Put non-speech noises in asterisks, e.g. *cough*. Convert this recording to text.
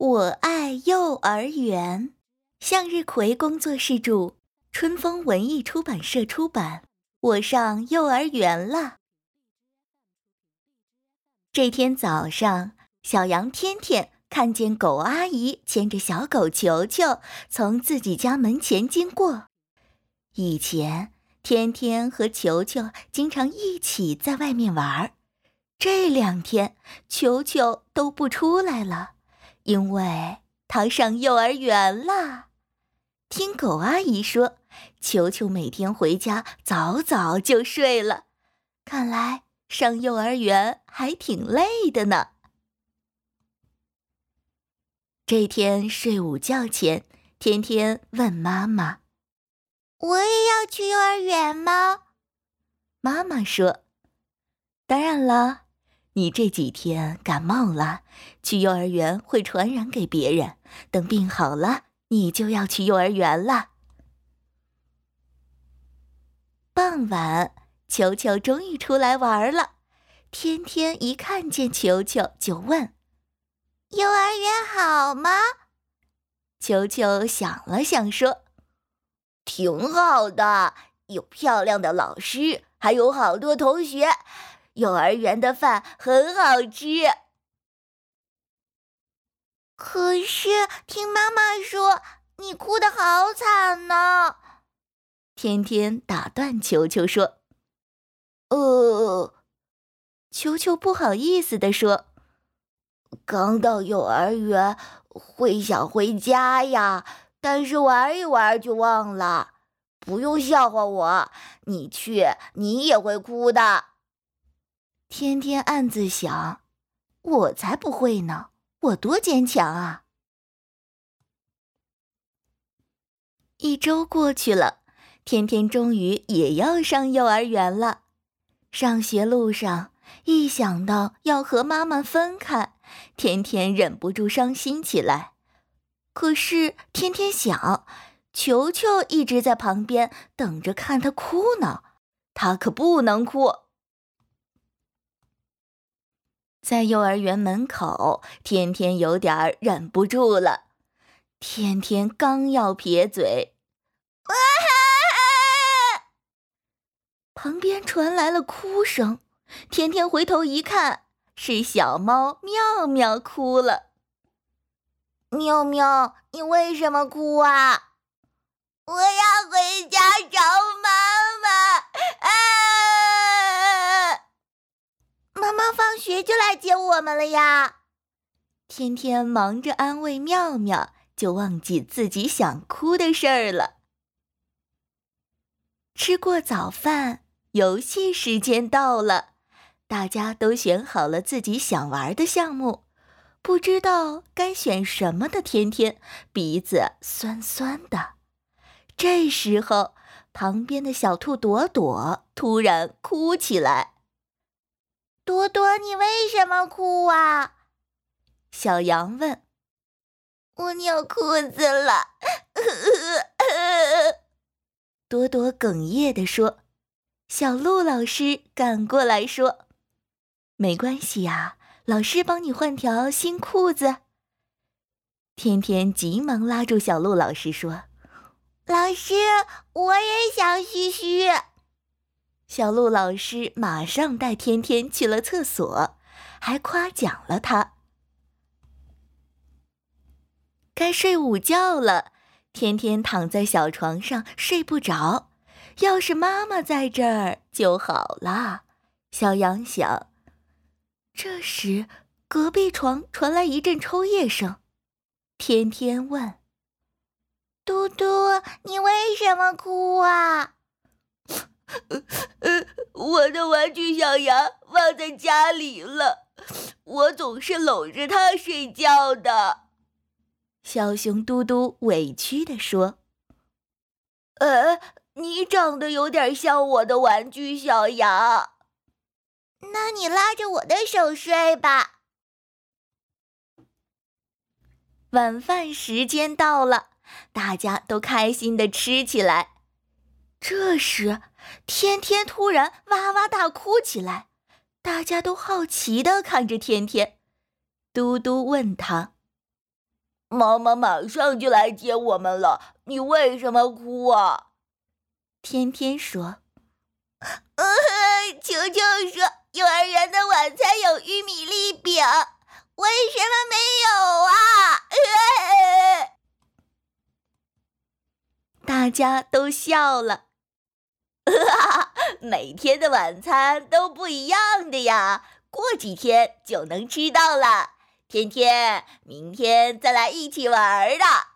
我爱幼儿园，向日葵工作室著，春风文艺出版社出版。我上幼儿园了。这天早上，小羊天天看见狗阿姨牵着小狗球球从自己家门前经过。以前，天天和球球经常一起在外面玩儿，这两天球球都不出来了。因为他上幼儿园了，听狗阿姨说，球球每天回家早早就睡了，看来上幼儿园还挺累的呢。这天睡午觉前，天天问妈妈：“我也要去幼儿园吗？”妈妈说：“当然了。”你这几天感冒了，去幼儿园会传染给别人。等病好了，你就要去幼儿园了。傍晚，球球终于出来玩了。天天一看见球球就问：“幼儿园好吗？”球球想了想说：“挺好的，有漂亮的老师，还有好多同学。”幼儿园的饭很好吃，可是听妈妈说你哭得好惨呢。天天打断球球说：“呃，球球不好意思的说，刚到幼儿园会想回家呀，但是玩一玩就忘了。不用笑话我，你去你也会哭的。”天天暗自想：“我才不会呢，我多坚强啊！”一周过去了，天天终于也要上幼儿园了。上学路上，一想到要和妈妈分开，天天忍不住伤心起来。可是天天想，球球一直在旁边等着看他哭呢，他可不能哭。在幼儿园门口，天天有点忍不住了。天天刚要撇嘴，旁边传来了哭声。天天回头一看，是小猫妙妙哭了。妙妙，你为什么哭啊？我要回家找妈妈。妈放学就来接我们了呀！天天忙着安慰妙妙，就忘记自己想哭的事儿了。吃过早饭，游戏时间到了，大家都选好了自己想玩的项目，不知道该选什么的天天鼻子酸酸的。这时候，旁边的小兔朵朵突然哭起来。多多，你为什么哭啊？小羊问。我尿裤子了。多多哽咽地说。小鹿老师赶过来说：“没关系呀，老师帮你换条新裤子。”天天急忙拉住小鹿老师说：“老师，我也想嘘嘘。”小鹿老师马上带天天去了厕所，还夸奖了他。该睡午觉了，天天躺在小床上睡不着。要是妈妈在这儿就好了。小羊想。这时，隔壁床传来一阵抽噎声。天天问：“嘟嘟，你为什么哭啊？”呃，我的玩具小羊忘在家里了，我总是搂着它睡觉的。小熊嘟嘟委屈地说：“呃，你长得有点像我的玩具小羊，那你拉着我的手睡吧。”晚饭时间到了，大家都开心的吃起来。这时，天天突然哇哇大哭起来，大家都好奇的看着天天。嘟嘟问他：“妈妈马上就来接我们了，你为什么哭啊？天天说：“呃，球球说幼儿园的晚餐有玉米粒饼，为什么没有啊？” *laughs* 大家都笑了。每天的晚餐都不一样的呀，过几天就能吃到了。天天，明天再来一起玩儿的。